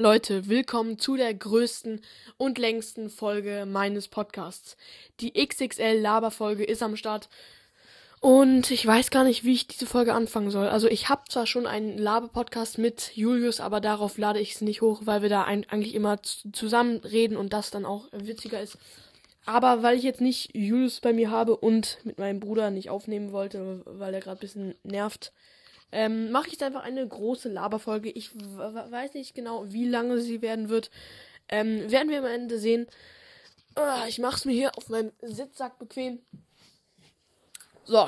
Leute, willkommen zu der größten und längsten Folge meines Podcasts. Die XXL Laberfolge ist am Start und ich weiß gar nicht, wie ich diese Folge anfangen soll. Also ich habe zwar schon einen Laber-Podcast mit Julius, aber darauf lade ich es nicht hoch, weil wir da ein, eigentlich immer zusammen reden und das dann auch witziger ist. Aber weil ich jetzt nicht Julius bei mir habe und mit meinem Bruder nicht aufnehmen wollte, weil er gerade ein bisschen nervt, ähm, mache ich jetzt einfach eine große Laberfolge. Ich weiß nicht genau, wie lange sie werden wird. Ähm, werden wir am Ende sehen. Oh, ich mache es mir hier auf meinem Sitzsack bequem. So.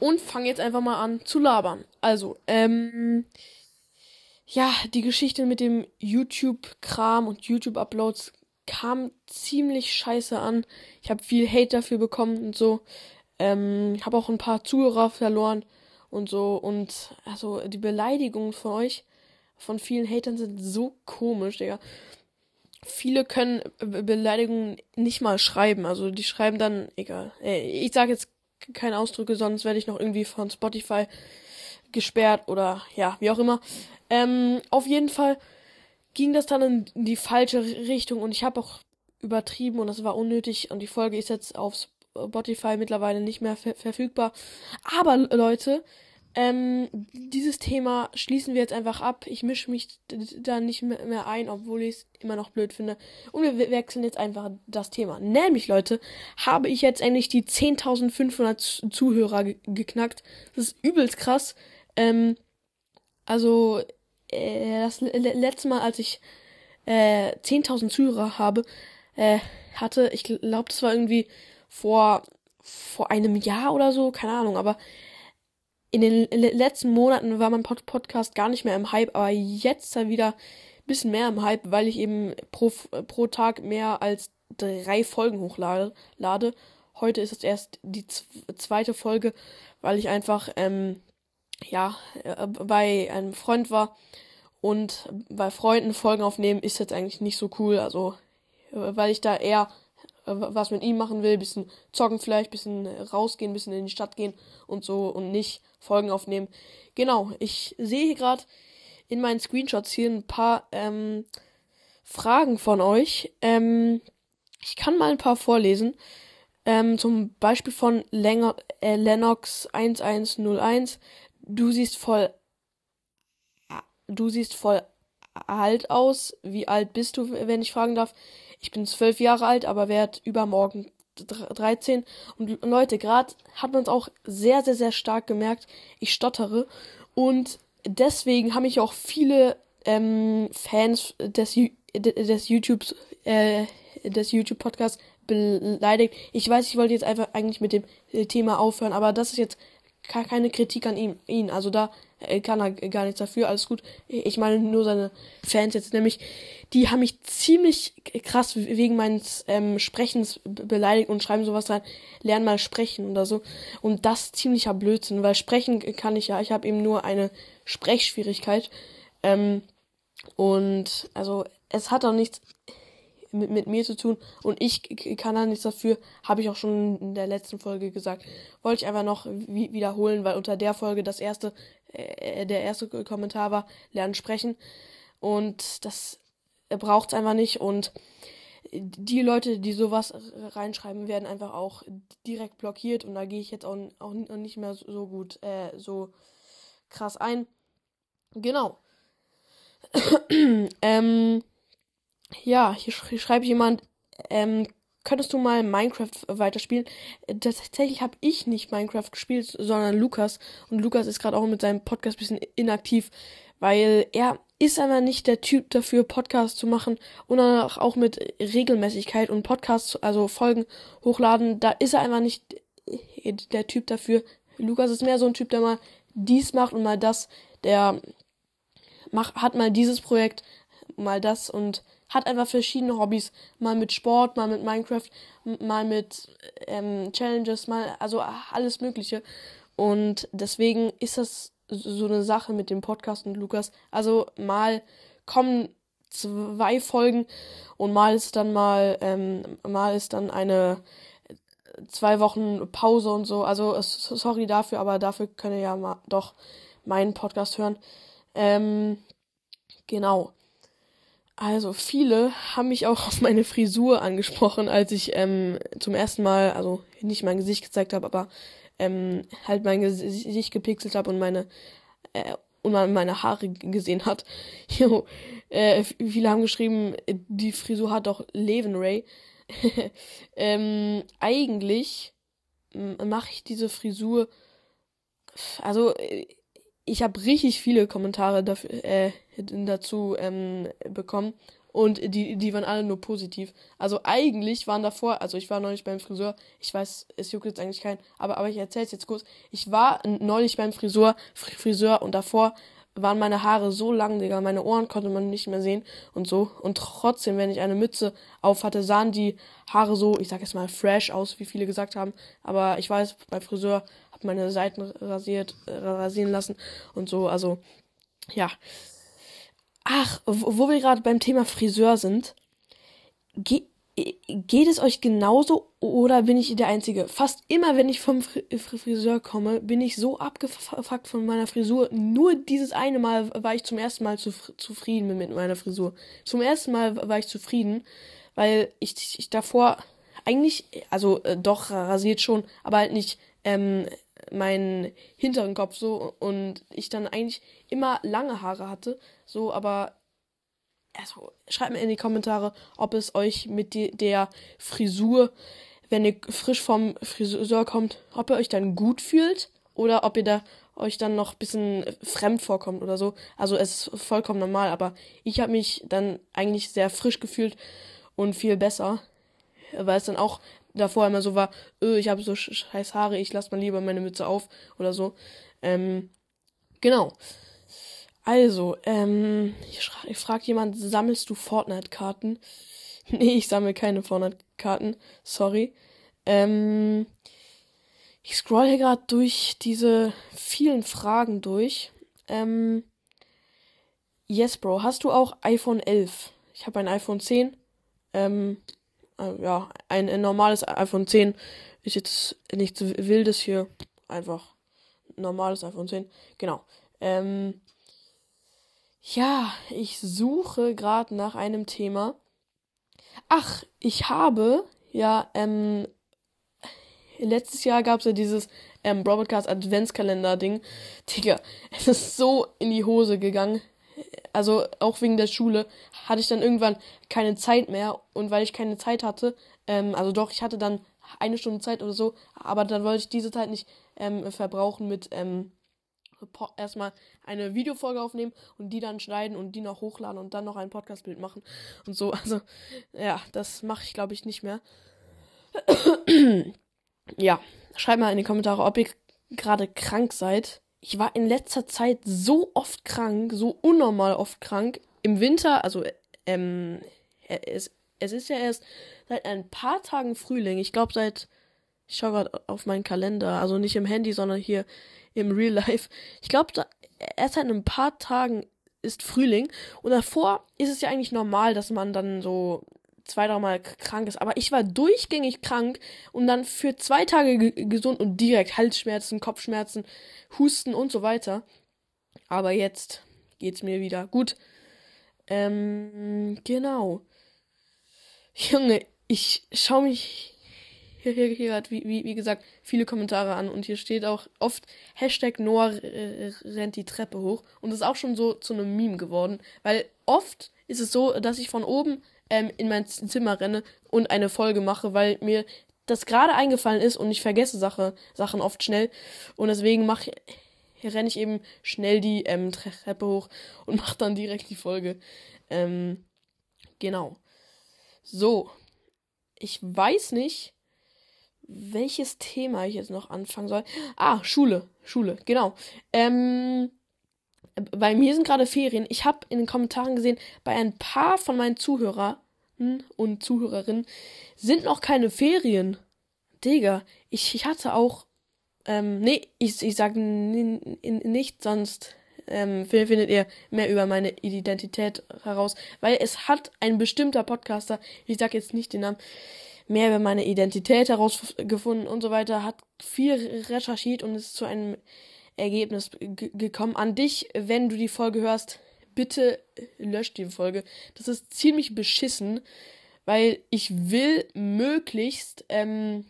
Und fange jetzt einfach mal an zu labern. Also, ähm. Ja, die Geschichte mit dem YouTube-Kram und YouTube-Uploads kam ziemlich scheiße an. Ich habe viel Hate dafür bekommen und so. Ähm, habe auch ein paar Zuhörer verloren und so. Und also die Beleidigungen von euch, von vielen Hatern sind so komisch, Digga. Viele können Beleidigungen nicht mal schreiben. Also die schreiben dann, egal. Ich sage jetzt keine Ausdrücke, sonst werde ich noch irgendwie von Spotify gesperrt oder ja, wie auch immer. Ähm, auf jeden Fall ging das dann in die falsche Richtung und ich habe auch übertrieben und das war unnötig und die Folge ist jetzt auf Spotify mittlerweile nicht mehr ver verfügbar. Aber Leute, ähm, dieses Thema schließen wir jetzt einfach ab. Ich mische mich da nicht mehr ein, obwohl ich es immer noch blöd finde. Und wir wechseln jetzt einfach das Thema. Nämlich, Leute, habe ich jetzt endlich die 10.500 Zuhörer geknackt. Das ist übelst krass. Ähm, also, äh, das letzte Mal, als ich äh, 10.000 Zuhörer habe, äh, hatte, ich glaube, das war irgendwie vor, vor einem Jahr oder so, keine Ahnung, aber in den letzten Monaten war mein Pod Podcast gar nicht mehr im Hype, aber jetzt dann wieder ein bisschen mehr im Hype, weil ich eben pro, pro Tag mehr als drei Folgen hochlade. Lade. Heute ist es erst die zweite Folge, weil ich einfach, ähm, ja, äh, bei einem Freund war und bei Freunden Folgen aufnehmen ist jetzt eigentlich nicht so cool, also, äh, weil ich da eher was mit ihm machen will, bisschen zocken vielleicht, bisschen rausgehen, bisschen in die Stadt gehen und so und nicht Folgen aufnehmen. Genau, ich sehe hier gerade in meinen Screenshots hier ein paar ähm, Fragen von euch. Ähm, ich kann mal ein paar vorlesen. Ähm, zum Beispiel von Len äh, Lennox 1101. Du siehst voll. Du siehst voll alt aus. Wie alt bist du, wenn ich fragen darf? Ich bin zwölf Jahre alt, aber werde übermorgen 13. Und Leute, gerade hat man es auch sehr, sehr, sehr stark gemerkt. Ich stottere. Und deswegen haben mich auch viele ähm, Fans des, des YouTubes, äh, des YouTube-Podcasts beleidigt. Ich weiß, ich wollte jetzt einfach eigentlich mit dem Thema aufhören, aber das ist jetzt keine Kritik an ihm, ihn. Also da äh, kann er gar nichts dafür, alles gut. Ich meine nur seine Fans jetzt, nämlich, die haben mich ziemlich krass wegen meines ähm, Sprechens beleidigt und schreiben sowas rein, lern mal sprechen oder so. Und das ziemlicher Blödsinn, weil sprechen kann ich ja, ich habe eben nur eine Sprechschwierigkeit. Ähm, und also es hat auch nichts mit, mit mir zu tun und ich kann da nichts dafür, habe ich auch schon in der letzten Folge gesagt. Wollte ich einfach noch wiederholen, weil unter der Folge das erste, äh, der erste Kommentar war, lernen sprechen und das braucht es einfach nicht und die Leute, die sowas reinschreiben, werden einfach auch direkt blockiert und da gehe ich jetzt auch, auch nicht mehr so gut, äh, so krass ein. Genau. ähm, ja, hier, hier schreibt jemand, ähm, könntest du mal Minecraft weiterspielen? Tatsächlich habe ich nicht Minecraft gespielt, sondern Lukas. Und Lukas ist gerade auch mit seinem Podcast ein bisschen inaktiv, weil er ist einfach nicht der Typ dafür, Podcasts zu machen und auch mit Regelmäßigkeit und Podcasts, also Folgen hochladen. Da ist er einfach nicht der Typ dafür. Lukas ist mehr so ein Typ, der mal dies macht und mal das. Der macht, hat mal dieses Projekt, mal das und hat einfach verschiedene Hobbys. Mal mit Sport, mal mit Minecraft, mal mit ähm, Challenges, mal, also alles Mögliche. Und deswegen ist das so eine Sache mit dem Podcast und Lukas. Also mal kommen zwei Folgen und mal ist dann mal, ähm, mal ist dann eine zwei Wochen Pause und so. Also sorry dafür, aber dafür könnt ihr ja mal doch meinen Podcast hören. Ähm, genau. Also viele haben mich auch auf meine Frisur angesprochen, als ich ähm, zum ersten Mal, also nicht mein Gesicht gezeigt habe, aber ähm, halt mein Gesicht gepixelt habe und meine äh, und man meine Haare gesehen hat. Jo, äh, viele haben geschrieben, die Frisur hat doch Leven Ray. ähm, eigentlich mache ich diese Frisur. Also ich habe richtig viele Kommentare dafür, äh, dazu ähm, bekommen und die, die waren alle nur positiv. Also eigentlich waren davor, also ich war neulich beim Friseur, ich weiß, es juckt jetzt eigentlich keinen, aber, aber ich erzähl's jetzt kurz. Ich war neulich beim Friseur, Friseur und davor waren meine Haare so lang, Digga, meine Ohren konnte man nicht mehr sehen und so. Und trotzdem, wenn ich eine Mütze auf hatte, sahen die Haare so, ich sag jetzt mal, fresh aus, wie viele gesagt haben. Aber ich weiß, beim Friseur hab meine Seiten rasiert, äh, rasieren lassen und so, also, ja. Ach, wo wir gerade beim Thema Friseur sind, ge geht es euch genauso oder bin ich der Einzige? Fast immer, wenn ich vom Friseur komme, bin ich so abgefuckt von meiner Frisur. Nur dieses eine Mal war ich zum ersten Mal zu, zufrieden mit meiner Frisur. Zum ersten Mal war ich zufrieden, weil ich, ich davor eigentlich, also äh, doch rasiert schon, aber halt nicht ähm, meinen hinteren Kopf so und ich dann eigentlich immer lange Haare hatte, so, aber also schreibt mir in die Kommentare, ob es euch mit der Frisur, wenn ihr frisch vom Friseur kommt, ob ihr euch dann gut fühlt oder ob ihr da euch dann noch ein bisschen fremd vorkommt oder so. Also es ist vollkommen normal, aber ich habe mich dann eigentlich sehr frisch gefühlt und viel besser, weil es dann auch davor immer so war, öh, ich habe so scheiß Haare, ich lasse mal lieber meine Mütze auf oder so. Ähm, genau. Also, ähm, ich, ich frage jemand, sammelst du Fortnite-Karten? nee, ich sammle keine Fortnite-Karten. Sorry. Ähm, ich scroll hier gerade durch diese vielen Fragen durch. Ähm, yes, Bro, hast du auch iPhone 11? Ich habe ein iPhone 10. Ähm, äh, ja, ein, ein, normales iPhone 10 ist jetzt nichts Wildes hier. Einfach normales iPhone 10. Genau. Ähm, ja, ich suche gerade nach einem Thema. Ach, ich habe ja, ähm, letztes Jahr gab es ja dieses ähm, Broadcast Adventskalender-Ding. Digga, es ist so in die Hose gegangen. Also auch wegen der Schule hatte ich dann irgendwann keine Zeit mehr. Und weil ich keine Zeit hatte, ähm, also doch, ich hatte dann eine Stunde Zeit oder so, aber dann wollte ich diese Zeit nicht ähm, verbrauchen mit ähm, erstmal eine Videofolge aufnehmen und die dann schneiden und die noch hochladen und dann noch ein Podcastbild machen und so. Also, ja, das mache ich glaube ich nicht mehr. ja, schreibt mal in die Kommentare, ob ihr gerade krank seid. Ich war in letzter Zeit so oft krank, so unnormal oft krank. Im Winter, also ähm, es, es ist ja erst seit ein paar Tagen Frühling. Ich glaube seit, ich schaue gerade auf meinen Kalender, also nicht im Handy, sondern hier im Real Life. Ich glaube, erst seit ein paar Tagen ist Frühling und davor ist es ja eigentlich normal, dass man dann so zwei, dreimal krank ist. Aber ich war durchgängig krank und dann für zwei Tage gesund und direkt Halsschmerzen, Kopfschmerzen, Husten und so weiter. Aber jetzt geht's mir wieder gut. Ähm, genau. Junge, ich schau mich hier, hier, hier hat, wie, wie, wie gesagt, viele Kommentare an und hier steht auch oft Hashtag Noah rennt die Treppe hoch und das ist auch schon so zu einem Meme geworden, weil oft ist es so, dass ich von oben ähm, in mein Zimmer renne und eine Folge mache, weil mir das gerade eingefallen ist und ich vergesse Sache, Sachen oft schnell und deswegen hier renne ich eben schnell die ähm, Treppe hoch und mache dann direkt die Folge. Ähm, genau. So. Ich weiß nicht, welches Thema ich jetzt noch anfangen soll. Ah, Schule. Schule, genau. Ähm, bei mir sind gerade Ferien. Ich habe in den Kommentaren gesehen, bei ein paar von meinen Zuhörern und Zuhörerinnen sind noch keine Ferien. Digga, ich, ich hatte auch. Ähm, nee, ich, ich sag nicht, sonst ähm, findet ihr mehr über meine Identität heraus. Weil es hat ein bestimmter Podcaster, ich sag jetzt nicht den Namen, mehr über meine Identität herausgefunden und so weiter, hat viel recherchiert und ist zu einem Ergebnis gekommen. An dich, wenn du die Folge hörst, bitte löscht die Folge. Das ist ziemlich beschissen, weil ich will möglichst ähm,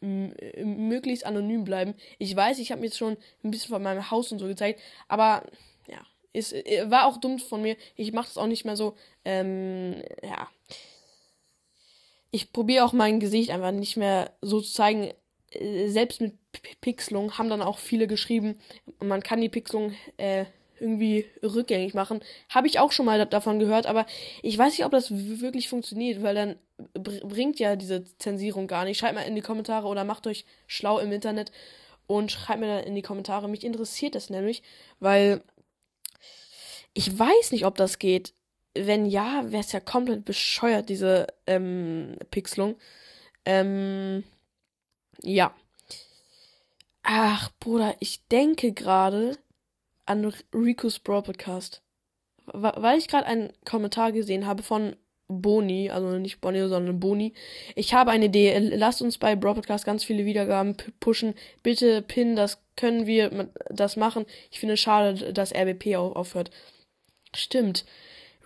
möglichst anonym bleiben. Ich weiß, ich habe mir jetzt schon ein bisschen von meinem Haus und so gezeigt, aber ja, es äh, war auch dumm von mir. Ich mache das auch nicht mehr so. Ähm, ja. Ich probiere auch mein Gesicht einfach nicht mehr so zu zeigen. Äh, selbst mit Pixelung haben dann auch viele geschrieben, man kann die Pixelung äh, irgendwie rückgängig machen. Habe ich auch schon mal davon gehört, aber ich weiß nicht, ob das wirklich funktioniert, weil dann bringt ja diese Zensierung gar nicht. Schreibt mal in die Kommentare oder macht euch schlau im Internet und schreibt mir dann in die Kommentare. Mich interessiert das nämlich, weil ich weiß nicht, ob das geht. Wenn ja, wäre es ja komplett bescheuert, diese ähm, Pixelung. Ähm, ja. Ach, Bruder, ich denke gerade an Rico's Brawl Podcast. Weil ich gerade einen Kommentar gesehen habe von Boni, also nicht Bonnie, sondern Boni. Ich habe eine Idee. Lasst uns bei Brawl Podcast ganz viele Wiedergaben pushen. Bitte pin, das können wir das machen. Ich finde es schade, dass RBP aufhört. Stimmt.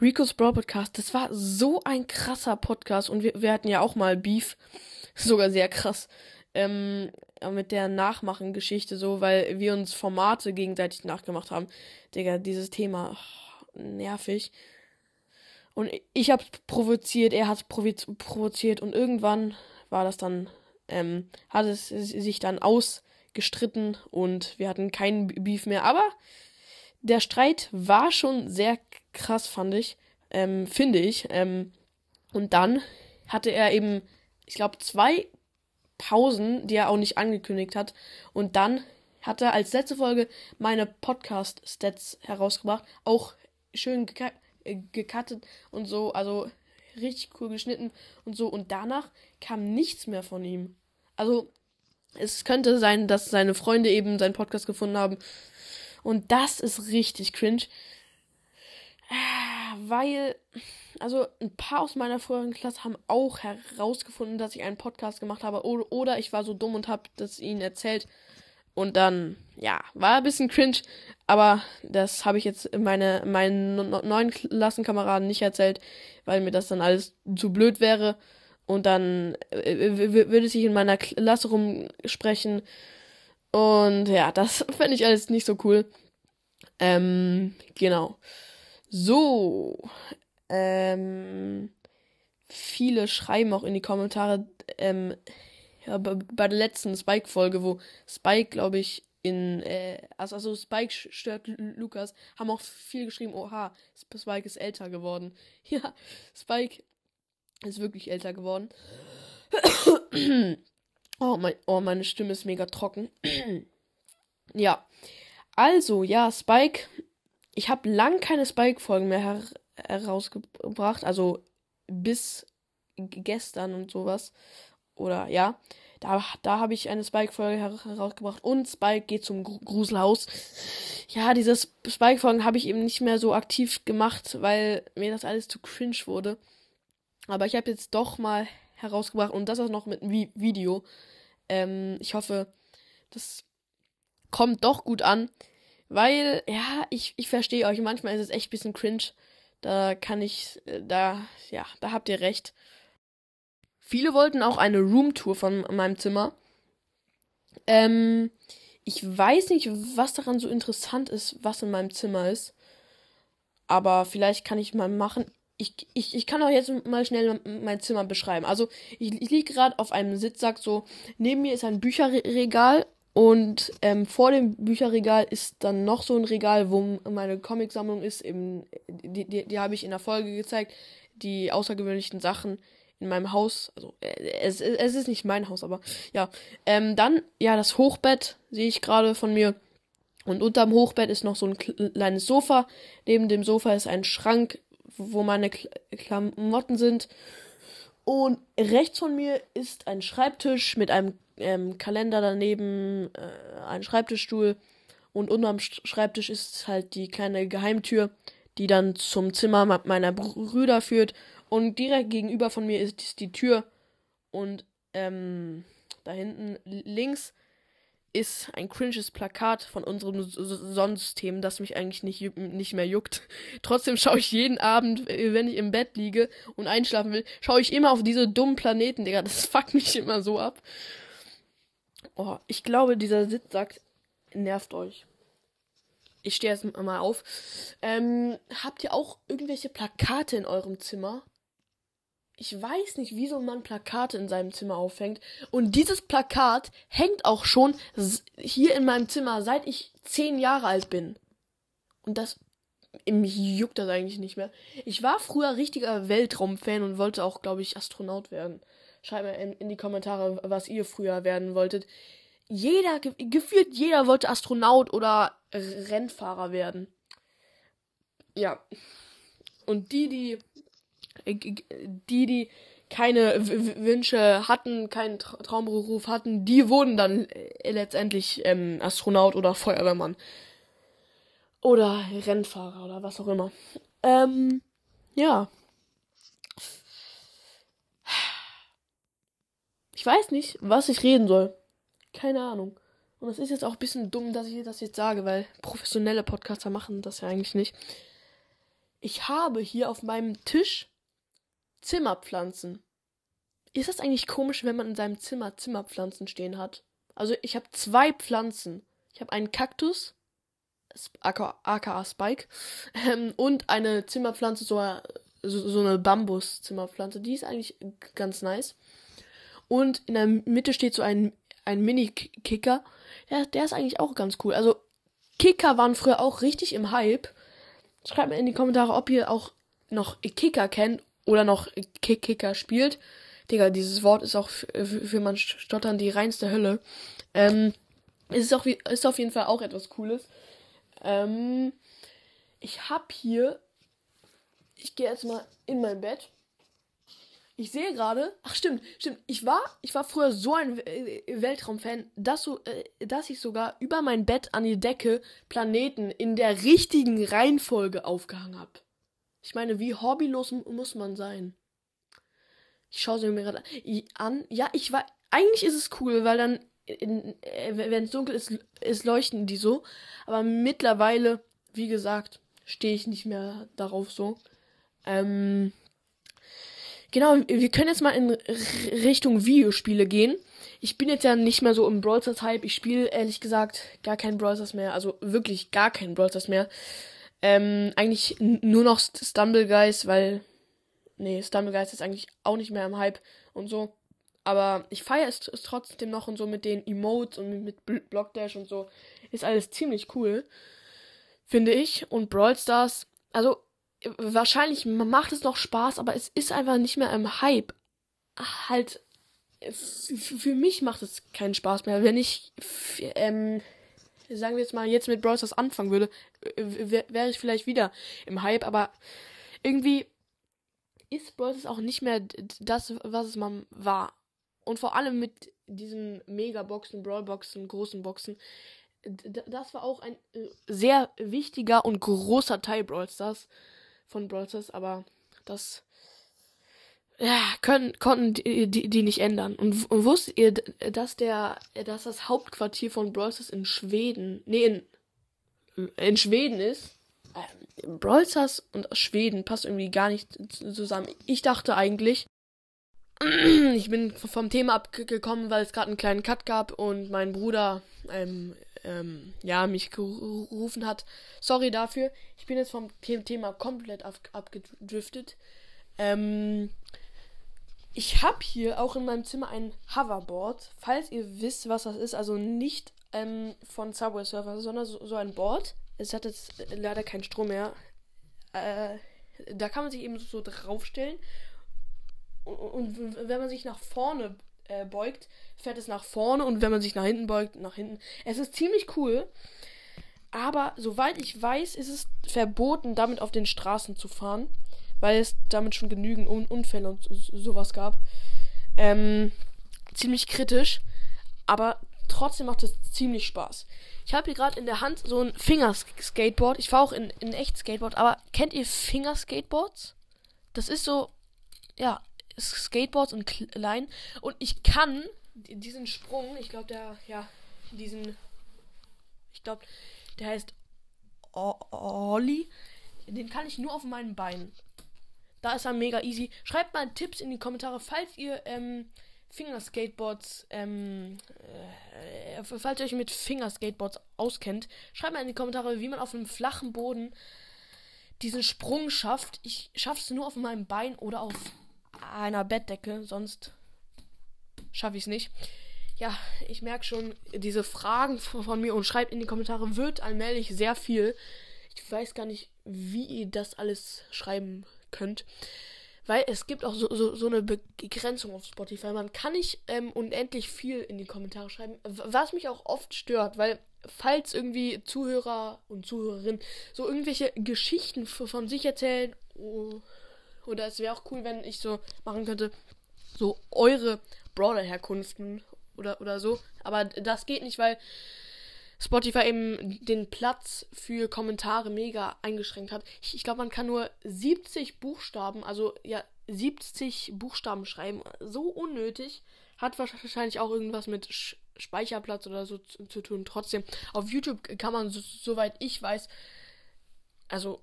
Rico's Brawl Podcast, das war so ein krasser Podcast und wir, wir hatten ja auch mal Beef. Sogar sehr krass. Ähm, mit der Nachmachen-Geschichte so, weil wir uns Formate gegenseitig nachgemacht haben. Digga, dieses Thema, oh, nervig. Und ich hab's provoziert, er hat's provoziert und irgendwann war das dann, ähm, hat es sich dann ausgestritten und wir hatten keinen Beef mehr. Aber der Streit war schon sehr krass, fand ich, ähm, finde ich. Ähm, und dann hatte er eben, ich glaube, zwei Pausen, die er auch nicht angekündigt hat. Und dann hat er als letzte Folge meine Podcast-Stats herausgebracht. Auch schön äh, gecuttet und so, also richtig cool geschnitten und so. Und danach kam nichts mehr von ihm. Also, es könnte sein, dass seine Freunde eben seinen Podcast gefunden haben. Und das ist richtig cringe. Ah, weil, also ein paar aus meiner früheren Klasse haben auch herausgefunden, dass ich einen Podcast gemacht habe. Oder, oder ich war so dumm und habe das ihnen erzählt. Und dann, ja, war ein bisschen cringe, aber das habe ich jetzt meine, meinen neuen Klassenkameraden nicht erzählt, weil mir das dann alles zu blöd wäre. Und dann äh, würde sich in meiner Klasse rumsprechen. Und ja, das fände ich alles nicht so cool. Ähm, genau. So. Ähm, viele schreiben auch in die Kommentare, ähm, ja, bei der letzten Spike-Folge, wo Spike, glaube ich, in, äh, also, also Spike stört Lukas, haben auch viel geschrieben, oha, Spike ist älter geworden. Ja, Spike ist wirklich älter geworden. oh, mein, oh, meine Stimme ist mega trocken. ja. Also, ja, Spike. Ich habe lang keine Spike-Folgen mehr her herausgebracht. Also bis gestern und sowas. Oder ja, da, da habe ich eine Spike-Folge herausgebracht und Spike geht zum Gruselhaus. Ja, diese Spike-Folgen habe ich eben nicht mehr so aktiv gemacht, weil mir das alles zu cringe wurde. Aber ich habe jetzt doch mal herausgebracht und das auch noch mit einem Video. Ähm, ich hoffe, das kommt doch gut an. Weil, ja, ich, ich verstehe euch. Manchmal ist es echt ein bisschen cringe. Da kann ich, äh, da, ja, da habt ihr recht. Viele wollten auch eine Roomtour von meinem Zimmer. Ähm, ich weiß nicht, was daran so interessant ist, was in meinem Zimmer ist. Aber vielleicht kann ich mal machen. Ich, ich, ich kann auch jetzt mal schnell mein Zimmer beschreiben. Also, ich, ich liege gerade auf einem Sitzsack so. Neben mir ist ein Bücherregal und ähm, vor dem Bücherregal ist dann noch so ein Regal, wo meine Comicsammlung ist. Eben, die die, die habe ich in der Folge gezeigt. Die außergewöhnlichen Sachen in meinem Haus. Also, äh, es, es ist nicht mein Haus, aber ja. Ähm, dann, ja, das Hochbett sehe ich gerade von mir. Und unterm Hochbett ist noch so ein kleines Sofa. Neben dem Sofa ist ein Schrank, wo meine Kl Klamotten sind. Und rechts von mir ist ein Schreibtisch mit einem ähm, Kalender daneben, äh, ein Schreibtischstuhl. Und unterm Schreibtisch ist halt die kleine Geheimtür, die dann zum Zimmer meiner Brüder führt. Und direkt gegenüber von mir ist die Tür. Und ähm, da hinten links ist ein cringes Plakat von unserem Sonnensystem, das mich eigentlich nicht, nicht mehr juckt. Trotzdem schaue ich jeden Abend, äh, wenn ich im Bett liege und einschlafen will, schaue ich immer auf diese dummen Planeten, Digga. Das fuckt mich immer so ab. Oh, ich glaube, dieser Sitzsack nervt euch. Ich stehe jetzt mal auf. Ähm, habt ihr auch irgendwelche Plakate in eurem Zimmer? ich weiß nicht, wieso man Plakate in seinem Zimmer aufhängt. Und dieses Plakat hängt auch schon hier in meinem Zimmer, seit ich zehn Jahre alt bin. Und das, mich juckt das eigentlich nicht mehr. Ich war früher richtiger Weltraumfan und wollte auch, glaube ich, Astronaut werden. Schreibt mir in, in, die Kommentare, was ihr früher werden wolltet. Jeder, gefühlt jeder wollte Astronaut oder Rennfahrer werden. Ja. Und die, die äh, die, die keine Wünsche hatten, keinen Tra Traumberuf hatten, die wurden dann äh, letztendlich ähm, Astronaut oder Feuerwehrmann. Oder Rennfahrer oder was auch immer. Ähm, ja. Ich weiß nicht, was ich reden soll. Keine Ahnung. Und es ist jetzt auch ein bisschen dumm, dass ich das jetzt sage, weil professionelle Podcaster machen das ja eigentlich nicht. Ich habe hier auf meinem Tisch Zimmerpflanzen. Ist das eigentlich komisch, wenn man in seinem Zimmer Zimmerpflanzen stehen hat? Also ich habe zwei Pflanzen. Ich habe einen Kaktus, aka, Spike, ähm, und eine Zimmerpflanze, so, so, so eine Bambus-Zimmerpflanze. Die ist eigentlich ganz nice. Und in der Mitte steht so ein, ein Mini-Kicker. Der, der ist eigentlich auch ganz cool. Also Kicker waren früher auch richtig im Hype. Schreibt mir in die Kommentare, ob ihr auch noch Kicker kennt oder noch Kick Kicker spielt. Digga, dieses Wort ist auch für, für man Stottern die reinste Hölle. Ähm, ist, auch, ist auf jeden Fall auch etwas Cooles. Ähm, ich hab hier. Ich gehe jetzt mal in mein Bett. Ich sehe gerade. Ach stimmt, stimmt. Ich war, ich war früher so ein Weltraumfan, dass, so, äh, dass ich sogar über mein Bett an die Decke Planeten in der richtigen Reihenfolge aufgehangen habe. Ich meine, wie hobbylos muss man sein? Ich schaue sie mir gerade an. Ja, ich war. Eigentlich ist es cool, weil dann, äh, wenn es dunkel ist, ist, leuchten die so. Aber mittlerweile, wie gesagt, stehe ich nicht mehr darauf so. Ähm, genau, wir können jetzt mal in Richtung Videospiele gehen. Ich bin jetzt ja nicht mehr so im Brawl Stars Hype. Ich spiele ehrlich gesagt gar keinen Brawl Stars mehr. Also wirklich gar keinen Brawl Stars mehr. Ähm, eigentlich nur noch Stumble Guys, weil. Nee, Stumble Guys ist eigentlich auch nicht mehr im Hype und so. Aber ich feiere es, es, trotzdem noch und so mit den Emotes und mit Blockdash und so. Ist alles ziemlich cool. Finde ich. Und Brawl Stars, also wahrscheinlich macht es noch Spaß, aber es ist einfach nicht mehr im Hype. Halt, für mich macht es keinen Spaß mehr. Wenn ich ähm, sagen wir jetzt mal, jetzt mit Brawl Stars anfangen würde, wäre ich vielleicht wieder im Hype, aber irgendwie ist Brawl Stars auch nicht mehr das, was es mal war. Und vor allem mit diesen Megaboxen, Brawlboxen, großen Boxen, das war auch ein äh, sehr wichtiger und großer Teil Brawl Stars von Brawl Stars, aber das ja, können, konnten die, die, die nicht ändern. Und, und wusstet ihr, dass der, dass das Hauptquartier von Brawl Stars in Schweden, nee, in, in Schweden ist? Ähm, Brawl Stars und Schweden passt irgendwie gar nicht zusammen. Ich dachte eigentlich, ich bin vom Thema abgekommen, weil es gerade einen kleinen Cut gab und mein Bruder, ähm, ähm, ja, mich gerufen hat. Sorry dafür. Ich bin jetzt vom Thema komplett ab abgedriftet. Ähm, ich habe hier auch in meinem Zimmer ein Hoverboard. Falls ihr wisst, was das ist, also nicht ähm, von Subway Surfer, sondern so, so, ein Board. Es hat jetzt leider keinen Strom mehr. Äh, da kann man sich eben so draufstellen. Und, und wenn man sich nach vorne äh, beugt, fährt es nach vorne. Und wenn man sich nach hinten beugt, nach hinten. Es ist ziemlich cool. Aber soweit ich weiß, ist es verboten, damit auf den Straßen zu fahren weil es damit schon genügend Un Unfälle und sowas gab. Ähm, ziemlich kritisch, aber trotzdem macht es ziemlich Spaß. Ich habe hier gerade in der Hand so ein Fingerskateboard. Ich fahre auch in, in echt Skateboard, aber kennt ihr Fingerskateboards? Das ist so, ja, Skateboards und klein. Und ich kann diesen Sprung, ich glaube, der, ja, diesen, ich glaube, der heißt Olli. Den kann ich nur auf meinen Beinen. Da ist er mega easy. Schreibt mal Tipps in die Kommentare, falls ihr ähm, Fingerskateboards, ähm, äh, falls ihr euch mit Fingerskateboards auskennt. Schreibt mal in die Kommentare, wie man auf einem flachen Boden diesen Sprung schafft. Ich schaffe es nur auf meinem Bein oder auf einer Bettdecke, sonst schaffe ich es nicht. Ja, ich merke schon, diese Fragen von mir und schreibt in die Kommentare wird allmählich sehr viel. Ich weiß gar nicht, wie ihr das alles schreiben könnt. Weil es gibt auch so, so, so eine Begrenzung auf Spotify. Man kann nicht ähm, unendlich viel in die Kommentare schreiben. Was mich auch oft stört, weil falls irgendwie Zuhörer und Zuhörerinnen so irgendwelche Geschichten von sich erzählen, oh, oder es wäre auch cool, wenn ich so machen könnte, so eure Brawler-Herkunften oder, oder so. Aber das geht nicht, weil Spotify eben den Platz für Kommentare mega eingeschränkt hat. Ich, ich glaube, man kann nur 70 Buchstaben, also ja, 70 Buchstaben schreiben. So unnötig. Hat wahrscheinlich auch irgendwas mit Speicherplatz oder so zu, zu, tun. Trotzdem, auf YouTube kann man, so, soweit ich weiß, also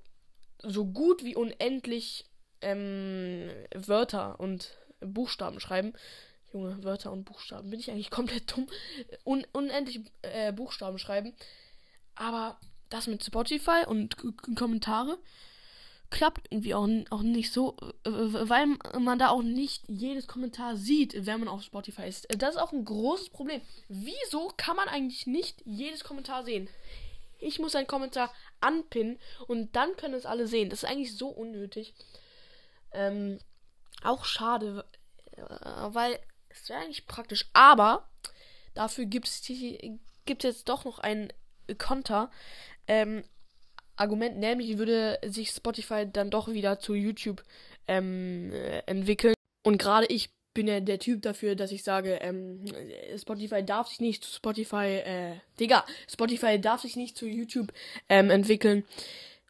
so gut wie unendlich ähm, Wörter und Buchstaben schreiben. Junge, Wörter und Buchstaben. Bin ich eigentlich komplett dumm? Un unendlich äh, Buchstaben schreiben. Aber das mit Spotify und K Kommentare klappt irgendwie auch, auch nicht so, weil man da auch nicht jedes Kommentar sieht, wenn man auf Spotify ist. Das ist auch ein großes Problem. Wieso kann man eigentlich nicht jedes Kommentar sehen? Ich muss einen Kommentar anpinnen und dann können es alle sehen. Das ist eigentlich so unnötig. Ähm, auch schade, äh, weil es wäre eigentlich praktisch. Aber dafür gibt es jetzt doch noch ein Konter. Ähm, Argument, nämlich würde sich Spotify dann doch wieder zu YouTube ähm, äh, entwickeln. Und gerade ich bin ja der Typ dafür, dass ich sage, ähm, Spotify darf sich nicht zu Spotify, äh, Digga, Spotify darf sich nicht zu YouTube ähm, entwickeln.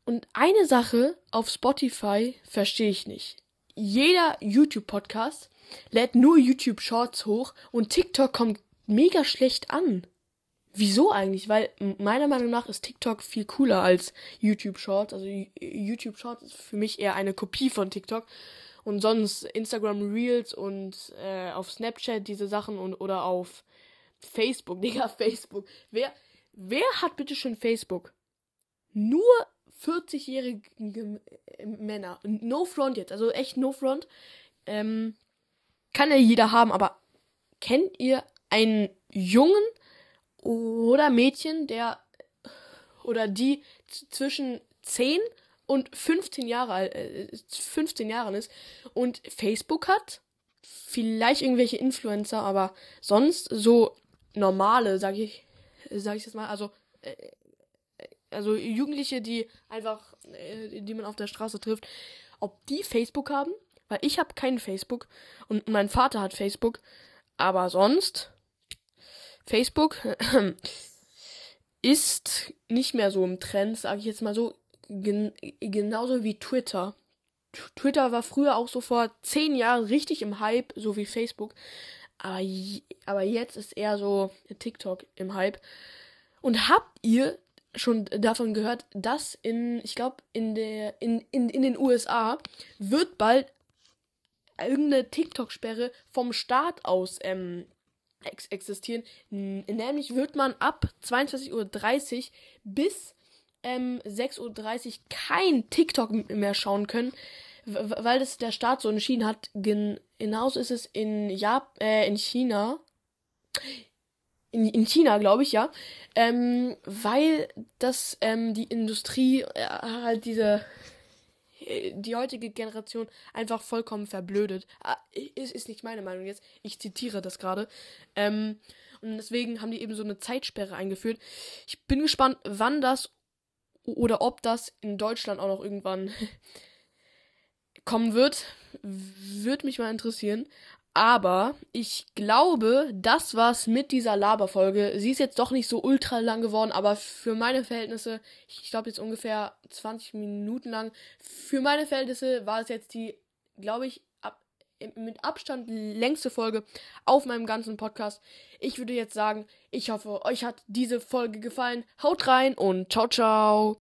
Und eine Sache auf Spotify verstehe ich nicht. Jeder YouTube-Podcast lädt nur YouTube Shorts hoch und TikTok kommt mega schlecht an. Wieso eigentlich? Weil meiner Meinung nach ist TikTok viel cooler als YouTube Shorts. Also YouTube Shorts ist für mich eher eine Kopie von TikTok. Und sonst Instagram Reels und äh, auf Snapchat diese Sachen und oder auf Facebook, Digga, Facebook. Wer, wer hat bitte schon Facebook? Nur 40-jährige Männer. No front jetzt, also echt no front. Ähm, kann ja jeder haben, aber kennt ihr einen Jungen oder Mädchen, der oder die zwischen 10 und 15 Jahre äh, 15 Jahren ist und Facebook hat? Vielleicht irgendwelche Influencer, aber sonst so normale, sag ich, sag ich jetzt mal, also äh, also Jugendliche, die einfach, äh, die man auf der Straße trifft, ob die Facebook haben, weil ich habe kein Facebook und mein Vater hat Facebook, aber sonst Facebook ist nicht mehr so im Trend, sage ich jetzt mal so, gen genauso wie Twitter. Twitter war früher auch so vor zehn Jahren richtig im Hype, so wie Facebook. Aber, aber jetzt ist eher so TikTok im Hype. Und habt ihr schon davon gehört, dass in, ich glaube, in der, in, in, in den USA wird bald irgendeine TikTok-Sperre vom Staat aus ähm, ex existieren. Nämlich wird man ab 22.30 Uhr bis ähm, 6.30 Uhr kein TikTok mehr schauen können, weil das der Staat so entschieden hat. Gen genauso ist es in, Jap äh, in China in, in China, glaube ich, ja. Ähm, weil das ähm, die Industrie äh, halt diese äh, die heutige Generation einfach vollkommen verblödet. Ah, ist, ist nicht meine Meinung jetzt. Ich zitiere das gerade. Ähm, und deswegen haben die eben so eine Zeitsperre eingeführt. Ich bin gespannt, wann das oder ob das in Deutschland auch noch irgendwann kommen wird. Würde mich mal interessieren. Aber ich glaube, das war's mit dieser Laberfolge. Sie ist jetzt doch nicht so ultra lang geworden, aber für meine Verhältnisse, ich glaube jetzt ungefähr 20 Minuten lang, für meine Verhältnisse war es jetzt die, glaube ich, ab mit Abstand längste Folge auf meinem ganzen Podcast. Ich würde jetzt sagen, ich hoffe, euch hat diese Folge gefallen. Haut rein und ciao, ciao.